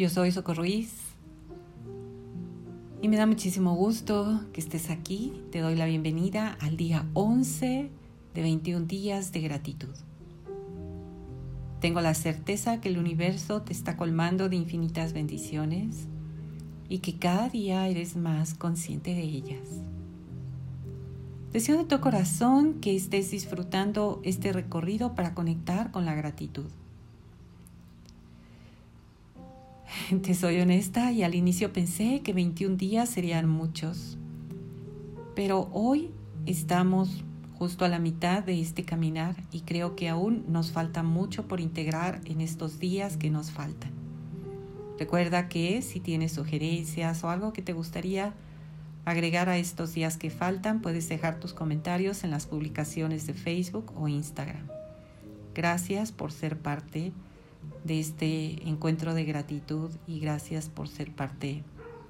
Yo soy Socorro Ruiz y me da muchísimo gusto que estés aquí. Te doy la bienvenida al día 11 de 21 días de gratitud. Tengo la certeza que el universo te está colmando de infinitas bendiciones y que cada día eres más consciente de ellas. Deseo de tu corazón que estés disfrutando este recorrido para conectar con la gratitud. Te soy honesta y al inicio pensé que 21 días serían muchos, pero hoy estamos justo a la mitad de este caminar y creo que aún nos falta mucho por integrar en estos días que nos faltan. Recuerda que si tienes sugerencias o algo que te gustaría agregar a estos días que faltan, puedes dejar tus comentarios en las publicaciones de Facebook o Instagram. Gracias por ser parte este encuentro de gratitud y gracias por ser parte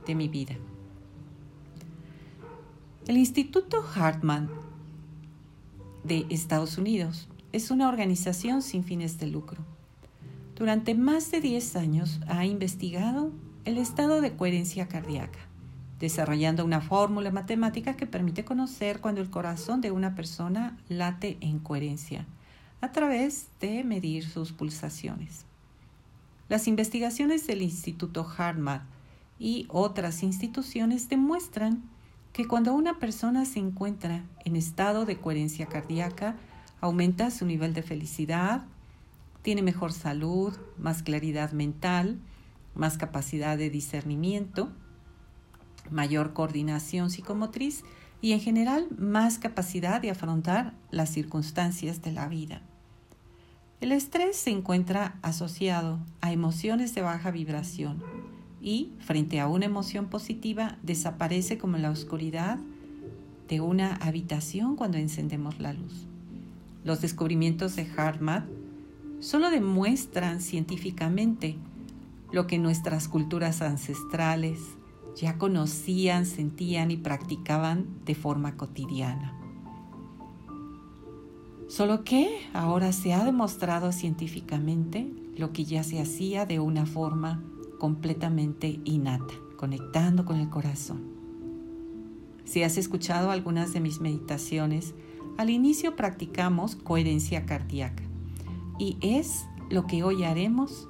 de mi vida. El Instituto Hartman de Estados Unidos es una organización sin fines de lucro. Durante más de 10 años ha investigado el estado de coherencia cardíaca, desarrollando una fórmula matemática que permite conocer cuando el corazón de una persona late en coherencia a través de medir sus pulsaciones. Las investigaciones del Instituto Hartman y otras instituciones demuestran que cuando una persona se encuentra en estado de coherencia cardíaca, aumenta su nivel de felicidad, tiene mejor salud, más claridad mental, más capacidad de discernimiento, mayor coordinación psicomotriz y en general más capacidad de afrontar las circunstancias de la vida. El estrés se encuentra asociado a emociones de baja vibración y, frente a una emoción positiva, desaparece como la oscuridad de una habitación cuando encendemos la luz. Los descubrimientos de Hartman solo demuestran científicamente lo que nuestras culturas ancestrales ya conocían, sentían y practicaban de forma cotidiana. Solo que ahora se ha demostrado científicamente lo que ya se hacía de una forma completamente innata, conectando con el corazón. Si has escuchado algunas de mis meditaciones, al inicio practicamos coherencia cardíaca y es lo que hoy haremos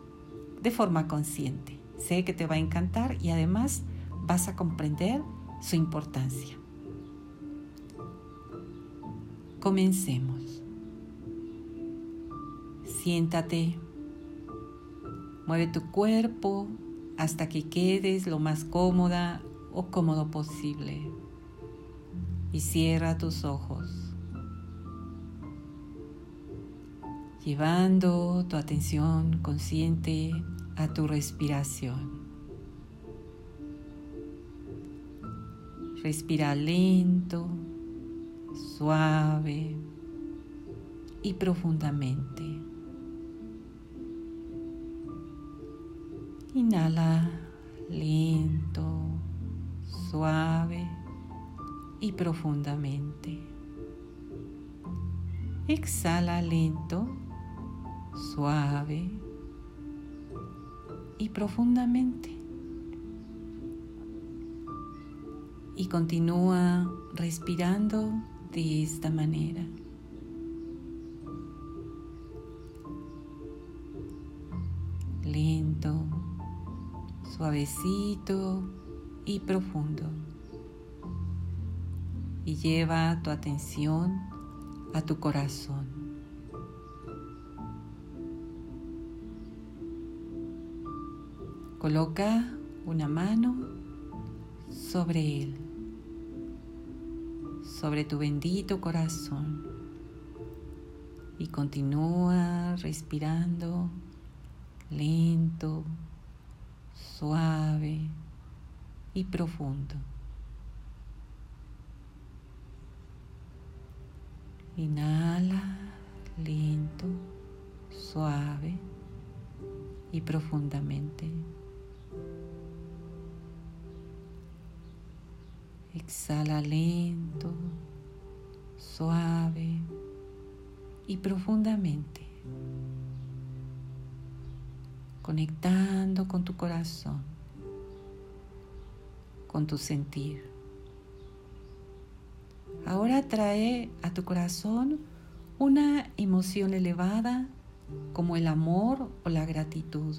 de forma consciente. Sé que te va a encantar y además vas a comprender su importancia. Comencemos. Siéntate, mueve tu cuerpo hasta que quedes lo más cómoda o cómodo posible y cierra tus ojos, llevando tu atención consciente a tu respiración. Respira lento, suave y profundamente. Inhala lento, suave y profundamente. Exhala lento, suave y profundamente. Y continúa respirando de esta manera. Suavecito y profundo. Y lleva tu atención a tu corazón. Coloca una mano sobre él, sobre tu bendito corazón y continúa respirando lento, suave y profundo. Inhala lento, suave y profundamente. Exhala lento, suave y profundamente. Conectando con tu corazón, con tu sentir. Ahora trae a tu corazón una emoción elevada como el amor o la gratitud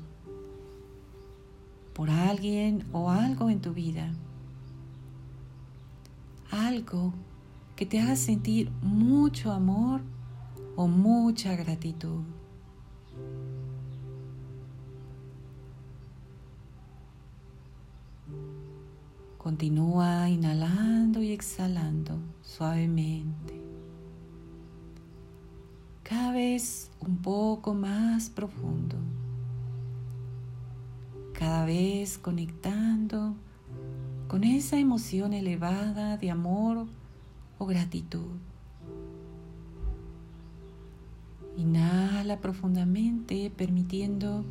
por alguien o algo en tu vida. Algo que te haga sentir mucho amor o mucha gratitud. Continúa inhalando y exhalando suavemente. Cada vez un poco más profundo. Cada vez conectando con esa emoción elevada de amor o gratitud. Inhala profundamente permitiendo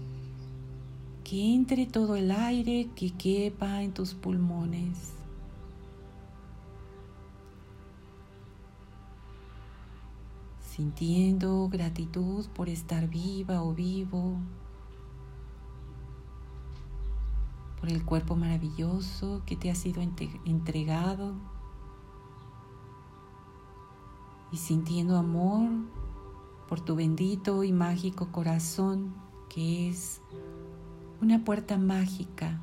que entre todo el aire que quepa en tus pulmones. Sintiendo gratitud por estar viva o vivo, por el cuerpo maravilloso que te ha sido entregado y sintiendo amor por tu bendito y mágico corazón que es una puerta mágica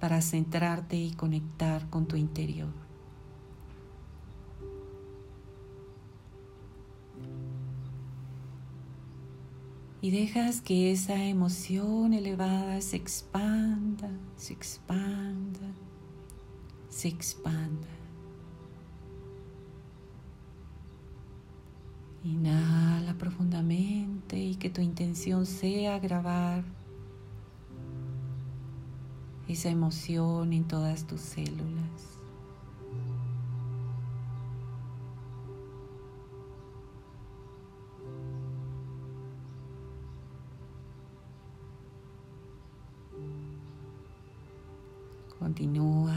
para centrarte y conectar con tu interior. Y dejas que esa emoción elevada se expanda, se expanda, se expanda. Inhala profundamente y que tu intención sea grabar esa emoción en todas tus células. Continúa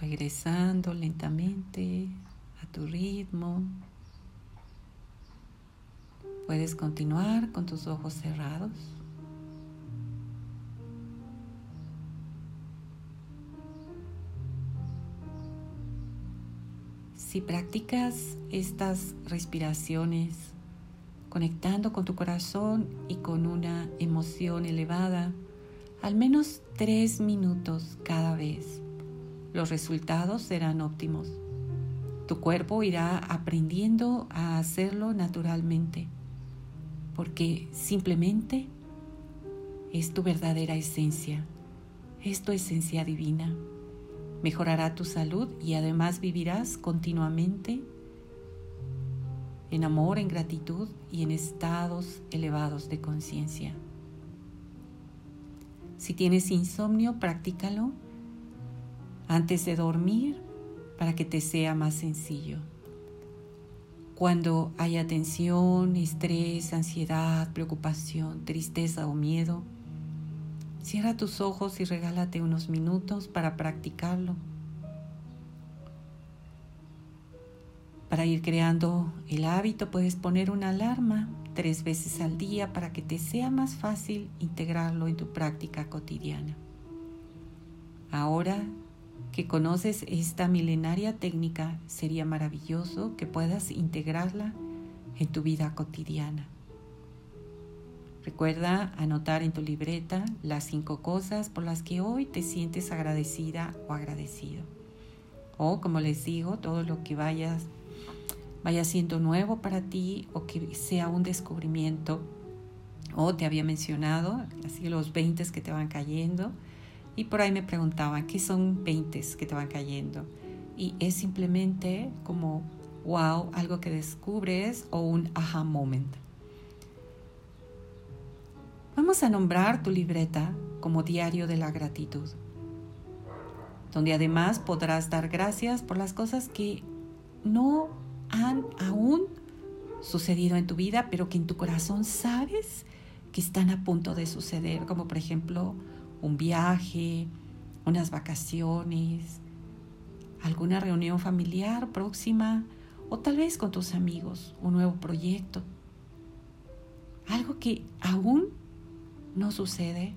Regresando lentamente a tu ritmo. Puedes continuar con tus ojos cerrados. Si practicas estas respiraciones conectando con tu corazón y con una emoción elevada, al menos tres minutos cada vez los resultados serán óptimos. Tu cuerpo irá aprendiendo a hacerlo naturalmente, porque simplemente es tu verdadera esencia, es tu esencia divina. Mejorará tu salud y además vivirás continuamente en amor, en gratitud y en estados elevados de conciencia. Si tienes insomnio, practícalo antes de dormir para que te sea más sencillo. Cuando haya tensión, estrés, ansiedad, preocupación, tristeza o miedo, cierra tus ojos y regálate unos minutos para practicarlo. Para ir creando el hábito puedes poner una alarma tres veces al día para que te sea más fácil integrarlo en tu práctica cotidiana. Ahora que conoces esta milenaria técnica, sería maravilloso que puedas integrarla en tu vida cotidiana. Recuerda anotar en tu libreta las cinco cosas por las que hoy te sientes agradecida o agradecido. O como les digo, todo lo que vayas vaya siendo nuevo para ti o que sea un descubrimiento. O te había mencionado, así los 20 que te van cayendo y por ahí me preguntaban, ¿qué son 20 que te van cayendo? y es simplemente como wow, algo que descubres o un aha moment. Vamos a nombrar tu libreta como diario de la gratitud, donde además podrás dar gracias por las cosas que no han aún sucedido en tu vida, pero que en tu corazón sabes que están a punto de suceder, como por ejemplo un viaje, unas vacaciones, alguna reunión familiar próxima o tal vez con tus amigos, un nuevo proyecto. Algo que aún no sucede,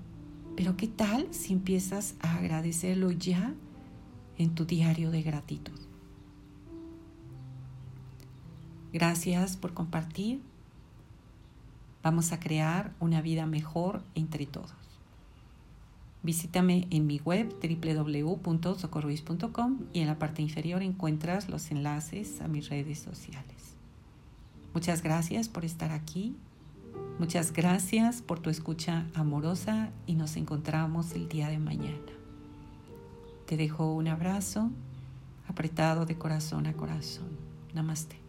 pero ¿qué tal si empiezas a agradecerlo ya en tu diario de gratitud? Gracias por compartir. Vamos a crear una vida mejor entre todos. Visítame en mi web www.socorruiz.com y en la parte inferior encuentras los enlaces a mis redes sociales. Muchas gracias por estar aquí. Muchas gracias por tu escucha amorosa y nos encontramos el día de mañana. Te dejo un abrazo apretado de corazón a corazón. Namaste.